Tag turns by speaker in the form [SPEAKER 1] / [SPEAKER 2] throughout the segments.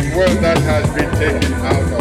[SPEAKER 1] World that has been taken out of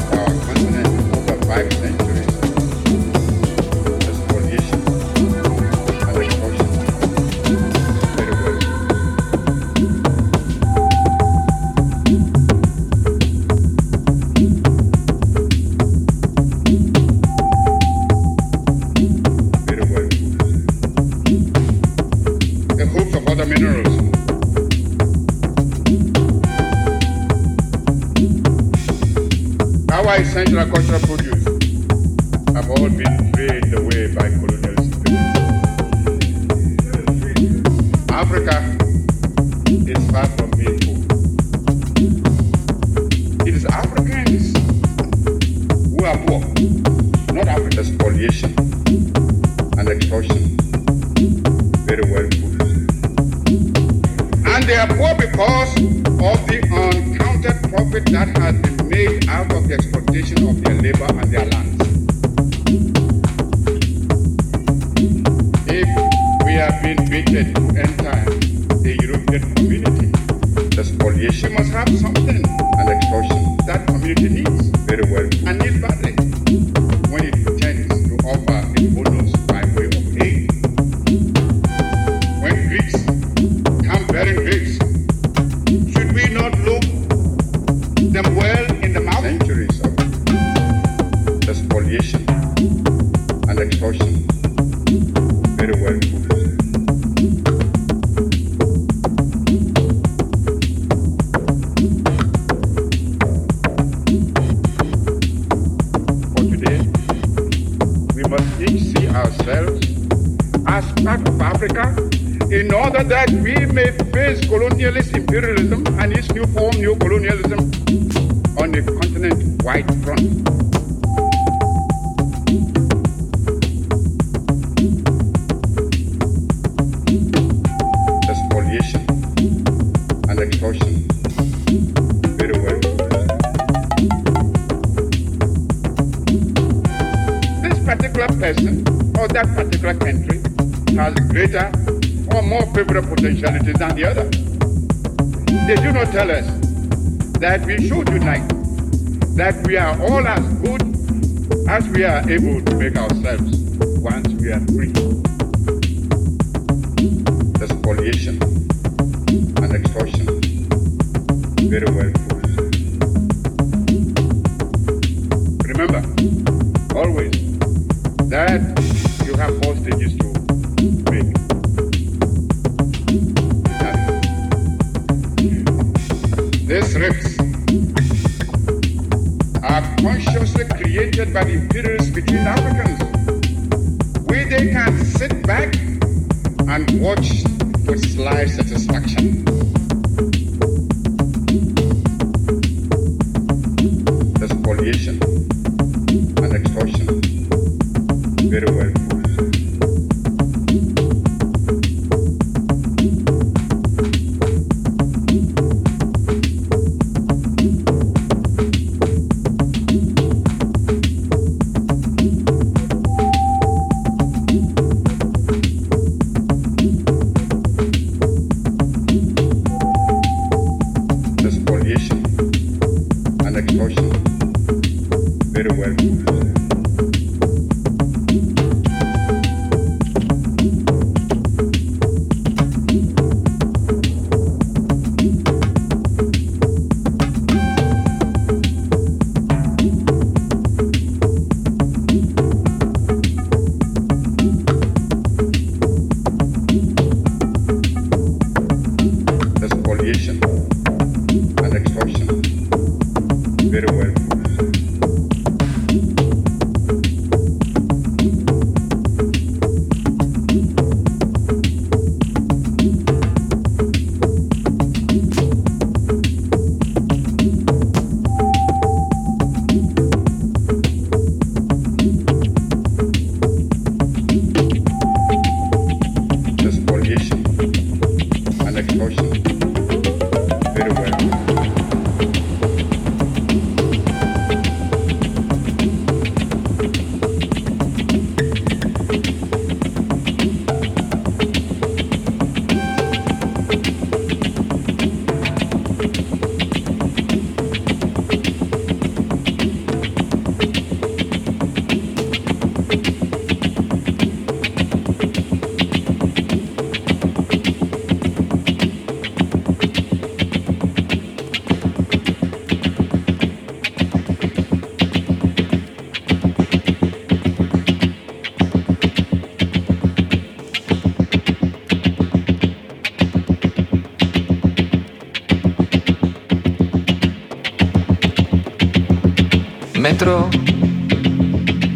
[SPEAKER 2] Metro,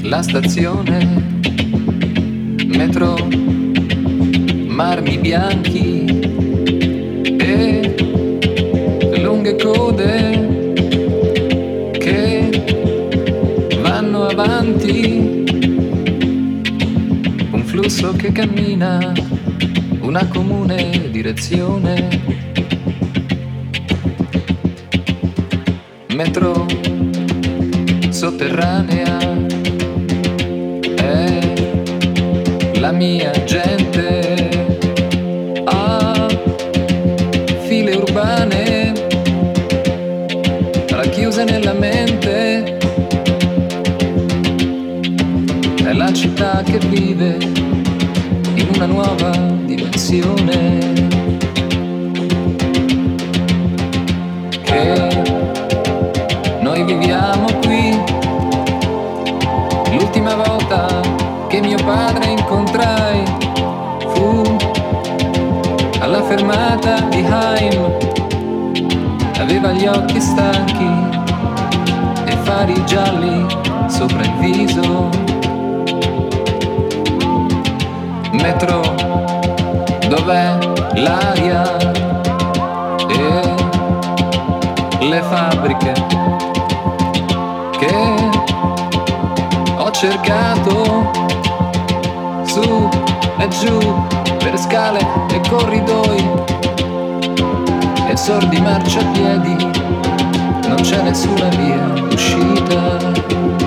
[SPEAKER 2] la stazione, metro, marmi bianchi e lunghe code che vanno avanti, un flusso che cammina, una comune direzione. Metro sotterranea. È la mia gente ha file urbane racchiuse nella mente. È la città che vive in una nuova dimensione fermata di Haim. Aveva gli occhi stanchi e fari gialli sopra il viso. Metro, dov'è l'aria e le fabbriche che cercato su e giù per scale e corridoi. E sordi marciapiedi non c'è nessuna via d'uscita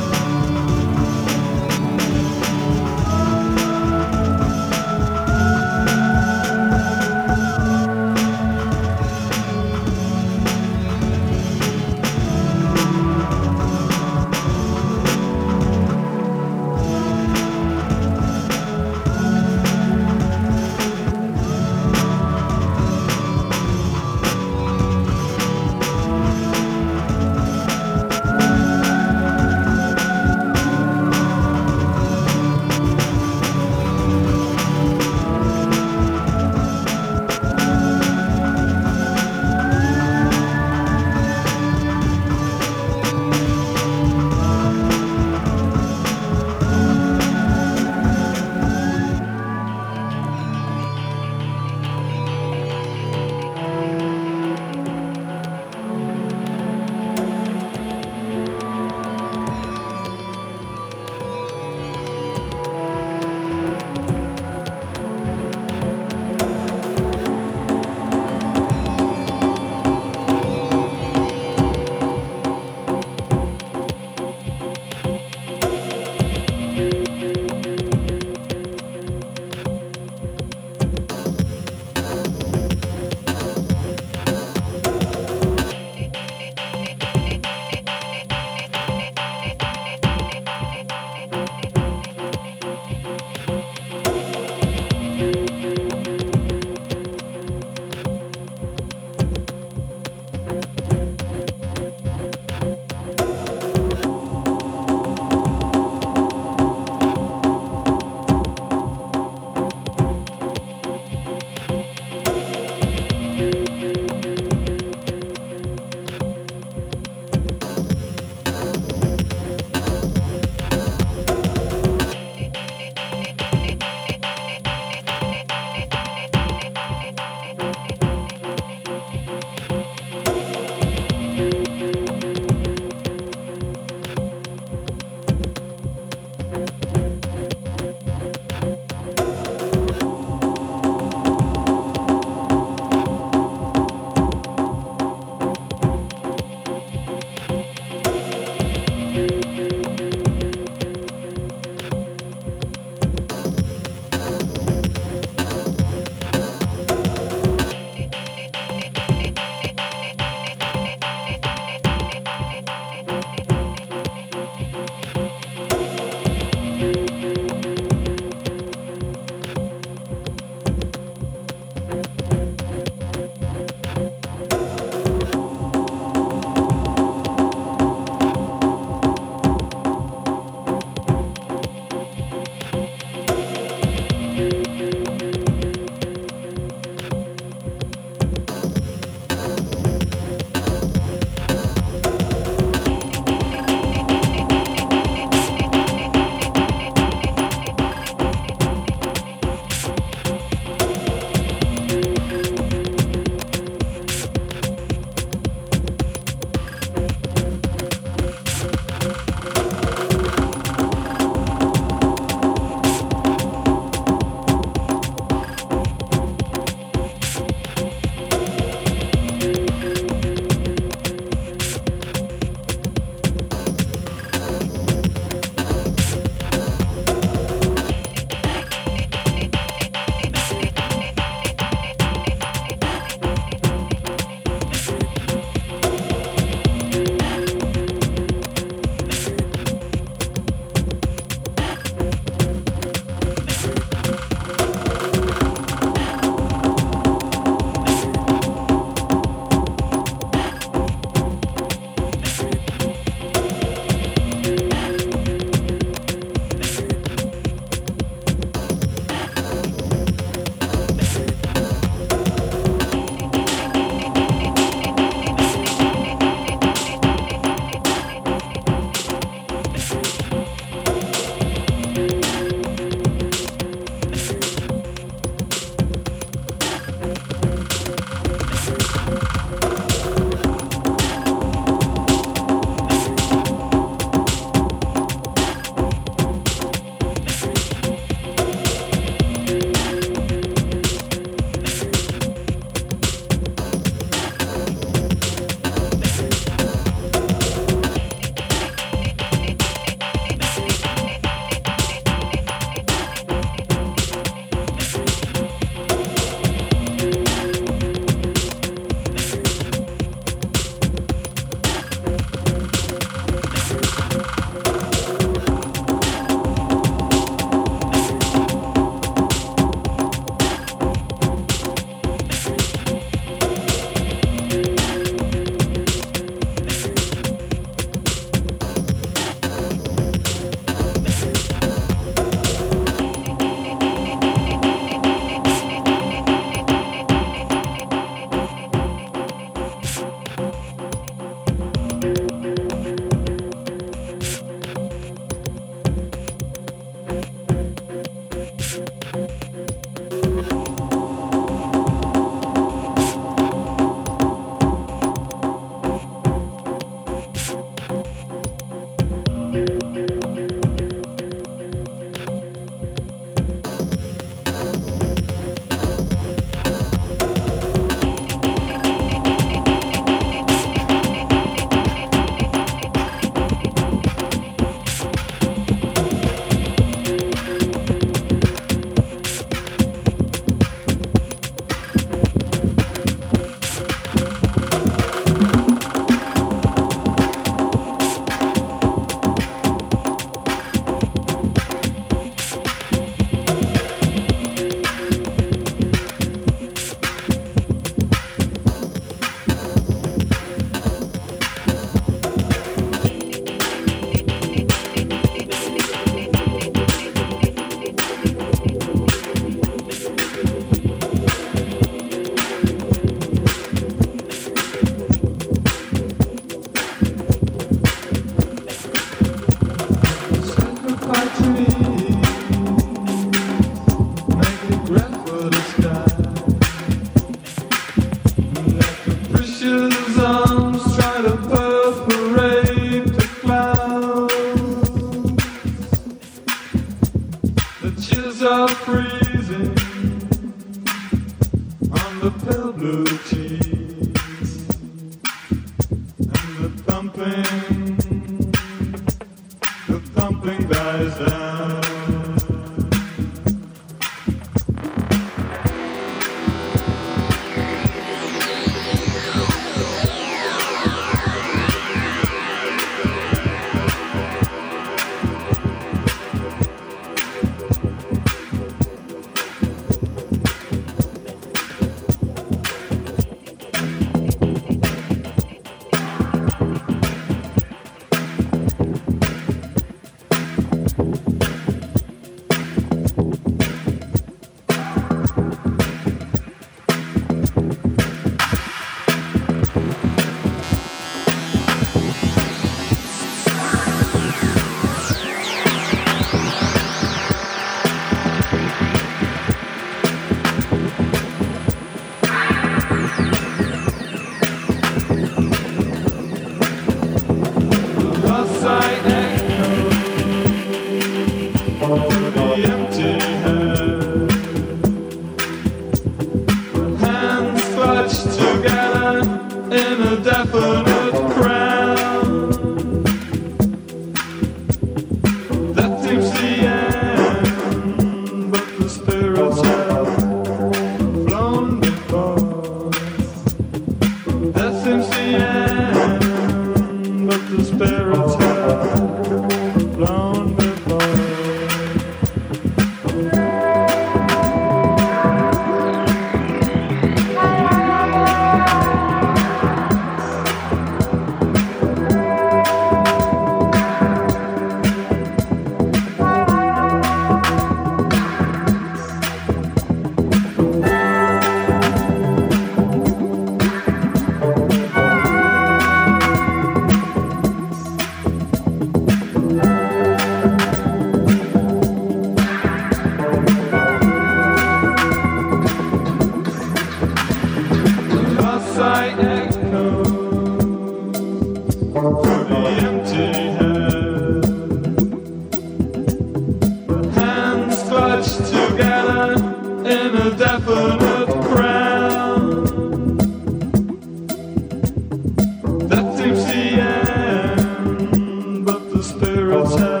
[SPEAKER 3] Jerusalem.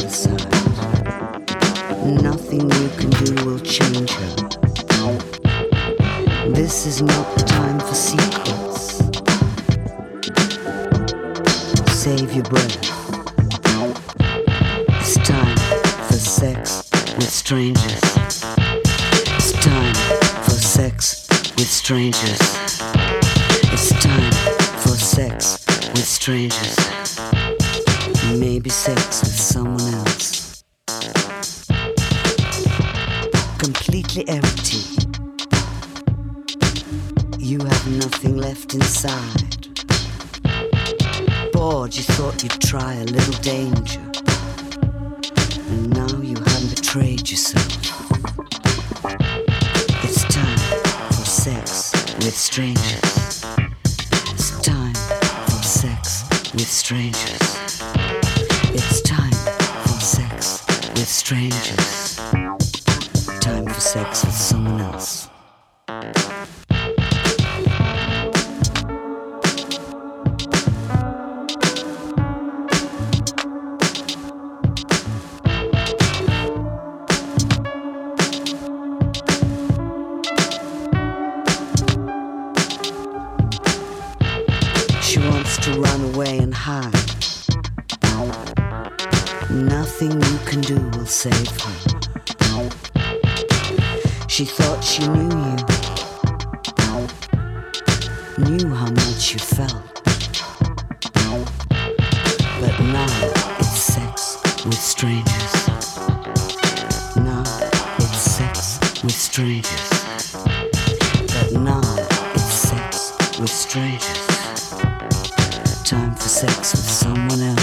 [SPEAKER 3] side. Nothing you can do will change her. This is not the time for secrets. Save your breath. It's time for sex with strangers. It's time for sex with strangers. with strangers. Time for sex with someone else.